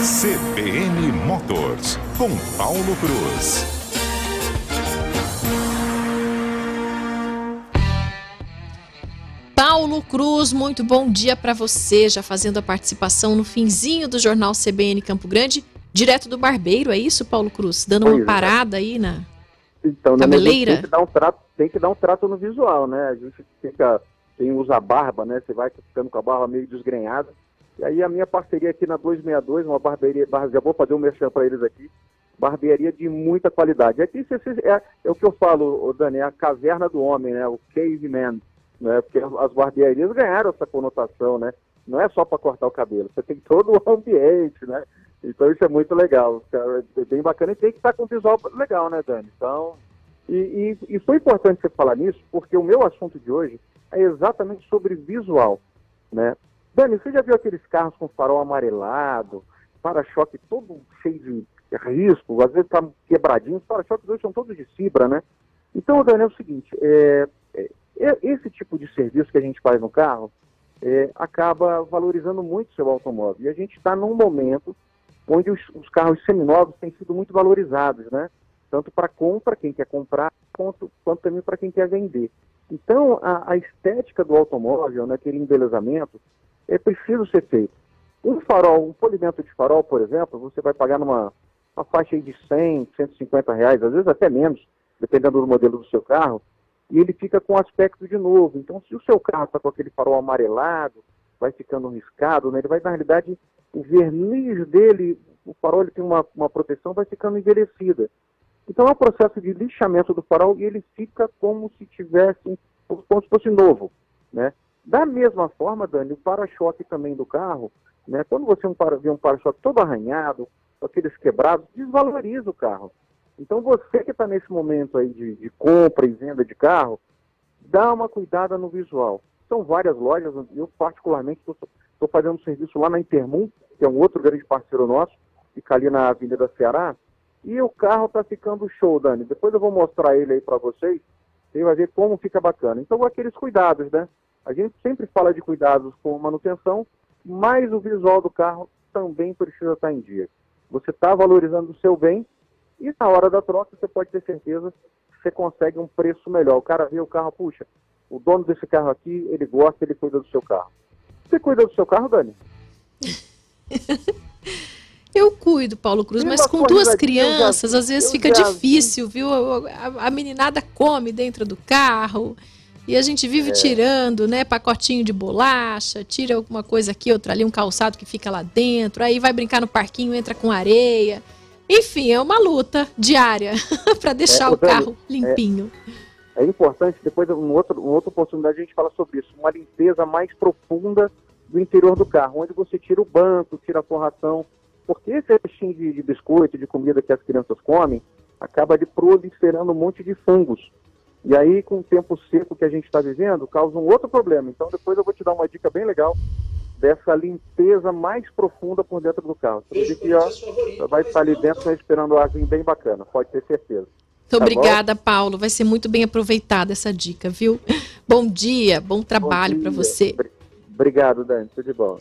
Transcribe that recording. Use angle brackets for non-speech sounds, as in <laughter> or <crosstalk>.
CBN Motors, com Paulo Cruz. Paulo Cruz, muito bom dia para você, já fazendo a participação no finzinho do jornal CBN Campo Grande, direto do barbeiro, é isso, Paulo Cruz? Dando uma é. parada aí na Então, né, Cabeleira? Tem que, dar um trato, tem que dar um trato no visual, né? A gente fica, quem usa barba, né? Você vai ficando com a barba meio desgrenhada. E aí a minha parceria aqui na 262, uma barbearia, bar- já vou fazer um merchan para eles aqui, barbearia de muita qualidade. Cê- é, é o que eu falo, Dani, é a caverna do homem, né? O caveman, né? Porque as barbearias ganharam essa conotação, né? Não é só para cortar o cabelo, você tem todo o ambiente, né? Então isso é muito legal, cara, é bem bacana e tem que estar com um visual legal, né, Dani? Então, e, e- e foi importante você falar nisso, porque o meu assunto de hoje é exatamente sobre visual, né? Dani, você já viu aqueles carros com farol amarelado, para-choque todo cheio de risco, às vezes tá quebradinho, os para-choques hoje são todos de fibra, né? Então, Dani, é o seguinte, é, é, é- esse tipo de serviço que a gente faz no carro é, acaba valorizando muito o seu automóvel. E a gente está num momento onde os, os carros seminovos têm sido muito valorizados, né? Tanto para compra, quem quer comprar, quanto, quanto também para quem quer vender. Então, a, a estética do automóvel, né, aquele embelezamento, é preciso ser feito. Um farol, um polimento de farol, por exemplo, você vai pagar numa uma faixa de 100, 150 reais, às vezes até menos, dependendo do modelo do seu carro, e ele fica com aspecto de novo. Então, se o seu carro está com aquele farol amarelado, vai ficando riscado, né, ele vai, na realidade, o verniz dele, o farol ele tem uma, uma proteção, vai ficando envelhecida. Então é um processo de lixamento do farol e ele fica como se tivesse, como se fosse novo, né? Da mesma forma, Dani, o para-choque também do carro, né? Quando você vê um para-choque todo arranhado, aqueles quebrados, desvaloriza o carro. Então você que está nesse momento aí de, de compra e venda de carro, dá uma cuidada no visual. São várias lojas, eu particularmente estou fazendo um serviço lá na Intermum, que é um outro grande parceiro nosso, fica ali na Avenida Ceará, e o carro está ficando show, Dani. Depois eu vou mostrar ele aí para vocês, você vai ver como fica bacana. Então, aqueles cuidados, né? A gente sempre fala de cuidados com manutenção, mas o visual do carro também precisa estar em dia. Você está valorizando o seu bem e na hora da troca você pode ter certeza que você consegue um preço melhor. O cara vê o carro, puxa, o dono desse carro aqui, ele gosta, ele cuida do seu carro. Você cuida do seu carro, Dani? <laughs> Eu cuido, Paulo Cruz, mas com duas eu já- crianças, às vezes fica já difícil, viu? A, a meninada come dentro do carro e a gente É. vive tirando, né? Pacotinho de bolacha, tira alguma coisa aqui, outra ali, um calçado que fica lá dentro, aí vai brincar no parquinho, entra com areia. Enfim, é uma luta diária <laughs> para deixar É, o carro limpinho. É importante, depois, um outro, uma outra oportunidade, a gente fala sobre isso. Uma limpeza mais profunda do interior do carro, onde você tira o banco, tira a forração. Porque esse restinho de, de biscoito, de comida que as crianças comem, acaba de proliferando um monte de fungos. E aí, com o tempo seco que a gente está vivendo, causa um outro problema. Então, depois eu vou te dar uma dica bem legal dessa limpeza mais profunda por dentro do carro. Você que ó, vai estar ali dentro né, esperando a água bem bacana, pode ter certeza. Muito Tá obrigada, Paulo. Vai ser muito bem aproveitada essa dica, viu? <laughs> Bom dia, bom trabalho Bom para você. Bri- Obrigado, Dani. Tudo de bom.